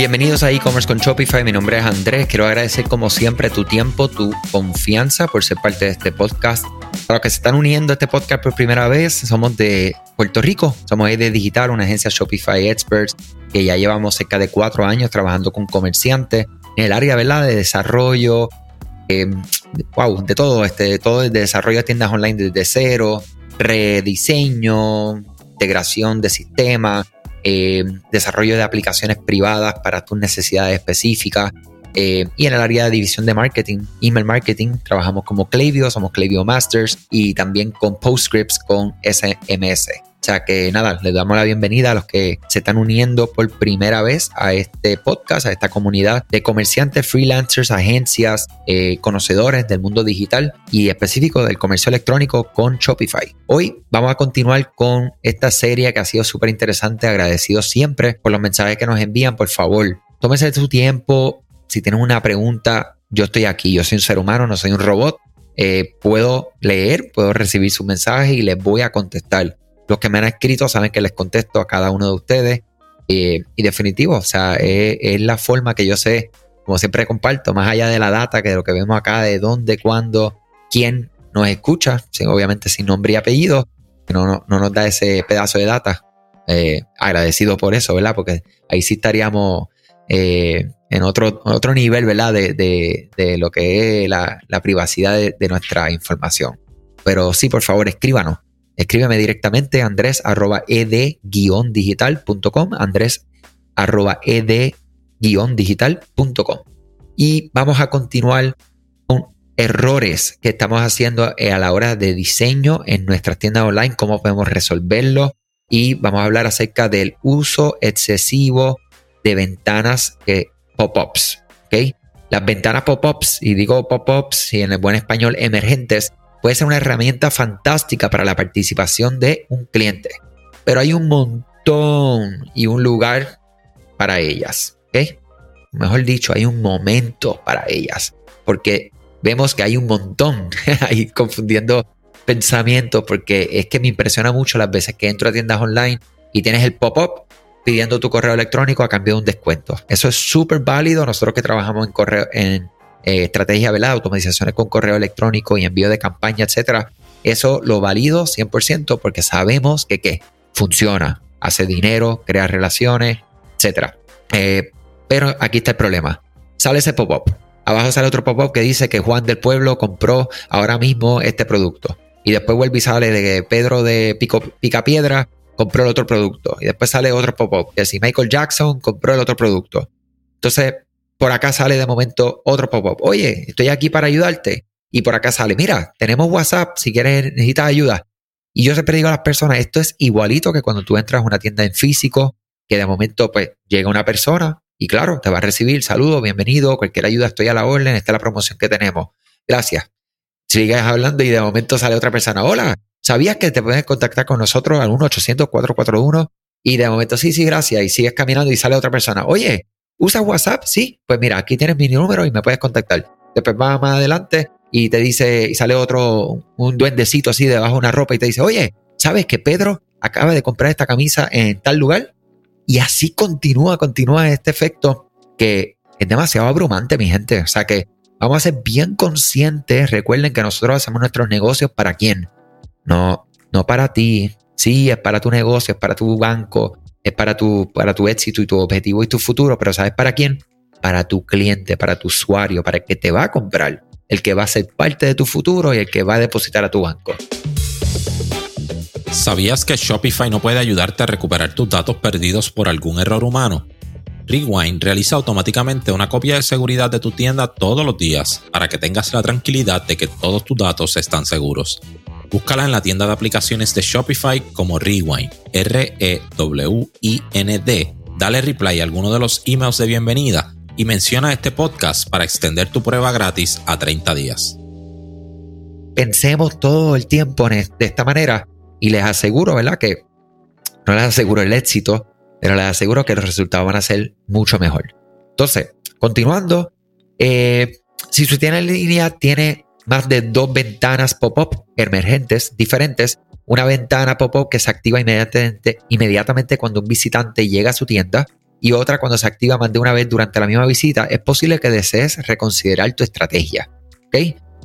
Bienvenidos a e-commerce con Shopify. Mi nombre es Andrés. Quiero agradecer como siempre tu tiempo, tu confianza por ser parte de este podcast. Para los que se están uniendo a este podcast por primera vez, somos de Puerto Rico. Somos de Digital, una agencia Shopify Experts que ya llevamos cerca de cuatro años trabajando con comerciantes en el área ¿verdad? de desarrollo, eh, wow, de todo, este, todo el desarrollo de tiendas online desde cero, rediseño, integración de sistemas, eh, desarrollo de aplicaciones privadas para tus necesidades específicas. Eh, y en el área de división de marketing, email marketing, trabajamos como Klaviyo, somos Klaviyo Masters y también con Postscripts con SMS. O sea que nada, les damos la bienvenida a los que se están uniendo por primera vez a este podcast, a esta comunidad de comerciantes, freelancers, agencias, eh, conocedores del mundo digital y específico del comercio electrónico con Shopify. Hoy vamos a continuar con esta serie que ha sido súper interesante, agradecido siempre por los mensajes que nos envían, por favor. Tómese su tiempo, si tienen una pregunta, yo estoy aquí, yo soy un ser humano, no soy un robot. Eh, puedo leer, puedo recibir su mensaje y les voy a contestar. Los que me han escrito saben que les contesto a cada uno de ustedes. Y definitivo, o sea, es, la forma que yo sé, como siempre comparto, más allá de la data, que de lo que vemos acá, de dónde, cuándo, quién nos escucha, obviamente sin nombre y apellido, que no, no, nos da ese pedazo de data. Eh, agradecido por eso, ¿verdad? Porque ahí sí estaríamos eh, en otro, otro nivel, ¿verdad? De, lo que es la, privacidad de, de, nuestra información. Pero sí, por favor, escríbanos. Escríbeme directamente andrés arroba ed-digital.com, andrés arroba ed-digital.com. Y vamos a continuar con errores que estamos haciendo eh, a la hora de diseño en nuestras tiendas online, cómo podemos resolverlo. Y vamos a hablar acerca del uso excesivo de ventanas eh, pop-ups. ¿okay? Las ventanas pop-ups, y digo pop-ups y en el buen español emergentes, puede ser una herramienta fantástica para la participación de un cliente, pero hay un montón y un lugar para ellas. Mejor dicho, hay un momento para ellas, porque vemos que hay un montón ahí confundiendo pensamientos, porque es que me impresiona mucho las veces que entro a tiendas online y tienes el pop-up pidiendo tu correo electrónico a cambio de un descuento. Eso es súper válido. Nosotros que trabajamos en correo, en eh, estrategia, ¿verdad? Automatizaciones con correo electrónico y envío de campaña, etcétera. Eso lo valido 100% porque sabemos que ¿qué? funciona, hace dinero, crea relaciones, etcétera. Eh, pero aquí está el problema. Sale ese pop-up. Abajo sale otro pop-up que dice que Juan del Pueblo compró ahora mismo este producto. Y después vuelve y sale de Pedro de Pico, Picapiedra compró el otro producto. Y después sale otro pop-up que si Michael Jackson compró el otro producto. Entonces, por acá sale de momento otro pop-up. Oye, estoy aquí para ayudarte. Y por acá sale, mira, tenemos WhatsApp si quieres, necesitas ayuda. Y yo siempre digo a las personas, esto es igualito que cuando tú entras a una tienda en físico, que de momento pues llega una persona y claro, te va a recibir, saludo, bienvenido, cualquier ayuda estoy a la orden, esta es la promoción que tenemos. Gracias. Sigues hablando y de momento sale otra persona, hola, ¿sabías que te puedes contactar con nosotros al 1-800-441? Y de momento, sí, sí, gracias. Y sigues caminando y sale otra persona, oye, ¿Usas WhatsApp? Sí. Pues mira, aquí tienes mi número y me puedes contactar. Después vas más adelante y te dice, y sale otro, un duendecito así debajo de una ropa y te dice, oye, ¿sabes que Pedro acaba de comprar esta camisa en tal lugar? Y así continúa, continúa este efecto que es demasiado abrumante, mi gente. O sea que vamos a ser bien conscientes. Recuerden que nosotros hacemos nuestros negocios para quién. No, no para ti. Sí, es para tu negocio, es para tu banco, es para tu, para tu éxito y tu objetivo y tu futuro, pero ¿sabes para quién? Para tu cliente, para tu usuario, para el que te va a comprar, el que va a ser parte de tu futuro y el que va a depositar a tu banco. ¿Sabías que Shopify no puede ayudarte a recuperar tus datos perdidos por algún error humano? Rewind realiza automáticamente una copia de seguridad de tu tienda todos los días para que tengas la tranquilidad de que todos tus datos están seguros. Búscala en la tienda de aplicaciones de Shopify como Rewind, R-E-W-I-N-D. Dale reply a alguno de los emails de bienvenida y menciona este podcast para extender tu prueba gratis a 30 días. Pensemos todo el tiempo de esta manera y les aseguro, ¿verdad? Que no les aseguro el éxito, pero les aseguro que los resultados van a ser mucho mejor. Entonces, continuando, eh, si su tienda en línea tiene más de dos ventanas pop-up emergentes diferentes. Una ventana pop-up que se activa inmediatamente, cuando un visitante llega a su tienda y otra cuando se activa más de una vez durante la misma visita, es posible que desees reconsiderar tu estrategia.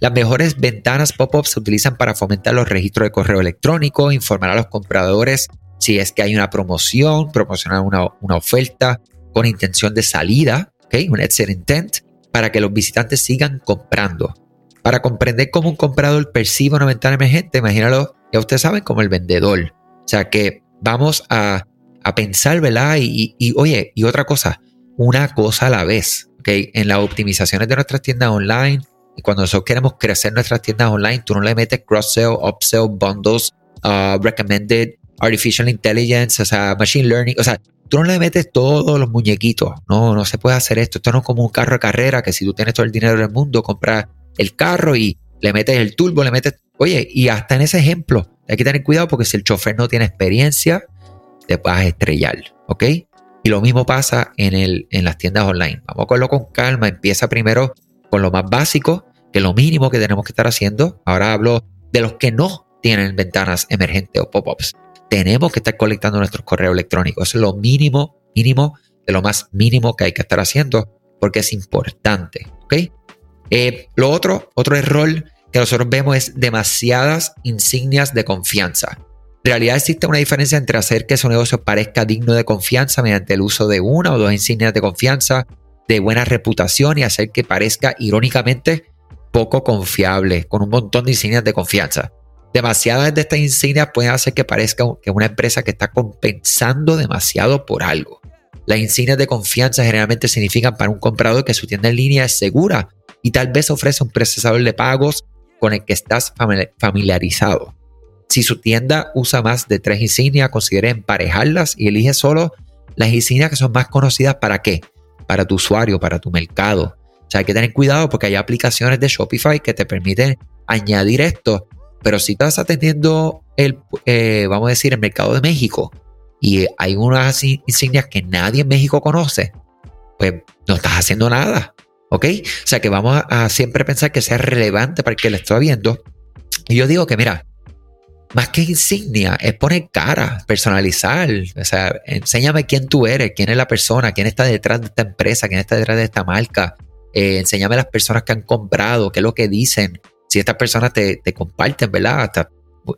Las mejores ventanas pop-up se utilizan para fomentar los registros de correo electrónico, informar a los compradores si es que hay una promoción, promocionar una, oferta con intención de salida, un exit intent, para que los visitantes sigan comprando. Para comprender cómo un comprador percibe una ventana emergente, imagínalo, ya ustedes saben, como el vendedor. O sea que vamos a, pensar, ¿verdad? Y, y, oye, y otra cosa, una cosa a la vez, ¿ok? En las optimizaciones de nuestras tiendas online, y cuando nosotros queremos crecer nuestras tiendas online, tú no le metes cross-sell, upsell, bundles, uh, recommended, artificial intelligence, o sea, machine learning, o sea, tú no le metes todos los muñequitos. No, no se puede hacer esto. Esto no es como un carro de carrera que si tú tienes todo el dinero del mundo, compras el carro y le metes el turbo, le metes. Oye, y hasta en ese ejemplo, hay que tener cuidado porque si el chofer no tiene experiencia, te vas a estrellar. ¿Ok? Y lo mismo pasa en, el, en las tiendas online. Vamos a cogerlo con calma. Empieza primero con lo más básico, que lo mínimo que tenemos que estar haciendo. Ahora hablo de los que no tienen ventanas emergentes o pop-ups tenemos que estar colectando nuestros correos electrónicos. Eso es lo mínimo, mínimo, de lo más mínimo que hay que estar haciendo porque es importante. ¿ok? Eh, lo otro, otro error que nosotros vemos es demasiadas insignias de confianza. En realidad existe una diferencia entre hacer que su negocio parezca digno de confianza mediante el uso de una o dos insignias de confianza de buena reputación y hacer que parezca irónicamente poco confiable con un montón de insignias de confianza. Demasiadas de estas insignias pueden hacer que parezca que una empresa que está compensando demasiado por algo. Las insignias de confianza generalmente significan para un comprador que su tienda en línea es segura y tal vez ofrece un procesador de pagos con el que estás familiarizado. Si su tienda usa más de tres insignias, considere emparejarlas y elige solo las insignias que son más conocidas para qué? Para tu usuario, para tu mercado. O sea, hay que tener cuidado porque hay aplicaciones de Shopify que te permiten añadir esto pero si estás atendiendo el, eh, vamos a decir, el mercado de México y hay unas insignias que nadie en México conoce, pues no estás haciendo nada. ¿Ok? O sea que vamos a, siempre pensar que sea relevante para el que le está viendo. Y yo digo que, mira, más que insignia, es poner cara, personalizar. O sea, enséñame quién tú eres, quién es la persona, quién está detrás de esta empresa, quién está detrás de esta marca. Eh, enséñame las personas que han comprado, qué es lo que dicen si estas personas te, comparten, ¿verdad? Hasta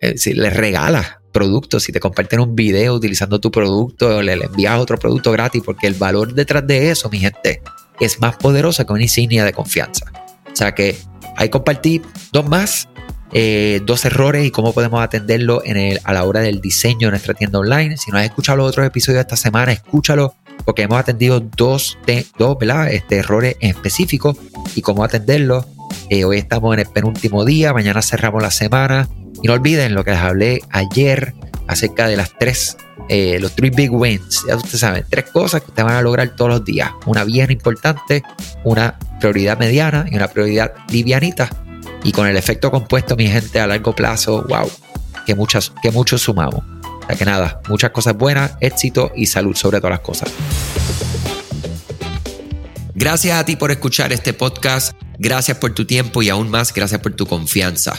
eh, si les regalas productos, si te comparten un video utilizando tu producto, o le, envías otro producto gratis, porque el valor detrás de eso, mi gente, es más poderoso que una insignia de confianza. O sea que hay compartir dos más, eh, dos errores y cómo podemos atenderlo en el, a la hora del diseño de nuestra tienda online. Si no has escuchado los otros episodios de esta semana, escúchalo porque hemos atendido dos, de, dos. Este, errores específicos y cómo atenderlos eh, hoy estamos en el penúltimo día, mañana cerramos la semana. Y no olviden lo que les hablé ayer acerca de las tres, eh, los three big wins. Ya ustedes saben, tres cosas que ustedes van a lograr todos los días. Una bien importante, una prioridad mediana y una prioridad livianita. Y con el efecto compuesto, mi gente, a largo plazo, wow, que, muchas, que muchos sumamos. O sea que nada, muchas cosas buenas, éxito y salud sobre todas las cosas. Gracias a ti por escuchar este podcast, gracias por tu tiempo y aún más gracias por tu confianza.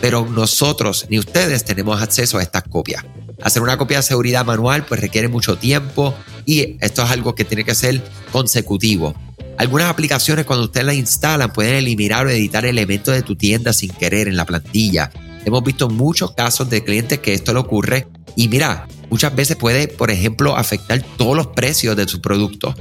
pero nosotros ni ustedes tenemos acceso a estas copias. Hacer una copia de seguridad manual pues requiere mucho tiempo y esto es algo que tiene que ser consecutivo. Algunas aplicaciones cuando ustedes las instalan pueden eliminar o editar elementos de tu tienda sin querer en la plantilla. Hemos visto muchos casos de clientes que esto le ocurre y mira, muchas veces puede, por ejemplo, afectar todos los precios de su producto.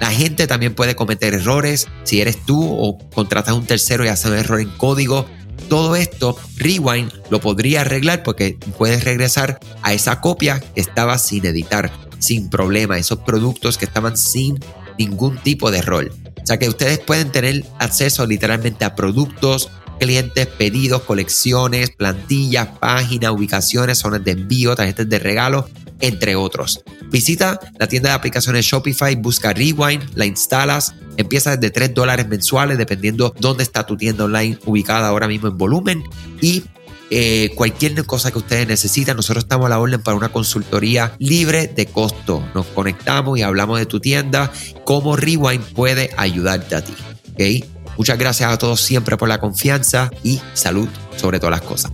La gente también puede cometer errores si eres tú o contratas a un tercero y haces un error en código. Todo esto, Rewind lo podría arreglar porque puedes regresar a esa copia que estaba sin editar, sin problema, esos productos que estaban sin ningún tipo de error. O sea que ustedes pueden tener acceso literalmente a productos, clientes, pedidos, colecciones, plantillas, páginas, ubicaciones, zonas de envío, tarjetas de regalo entre otros. Visita la tienda de aplicaciones Shopify, busca Rewind, la instalas Empieza desde 3 dólares mensuales, dependiendo dónde está tu tienda online ubicada ahora mismo en volumen. Y eh, cualquier cosa que ustedes necesitan, nosotros estamos a la orden para una consultoría libre de costo. Nos conectamos y hablamos de tu tienda, cómo Rewind puede ayudarte a ti. ¿okay? Muchas gracias a todos siempre por la confianza y salud sobre todas las cosas.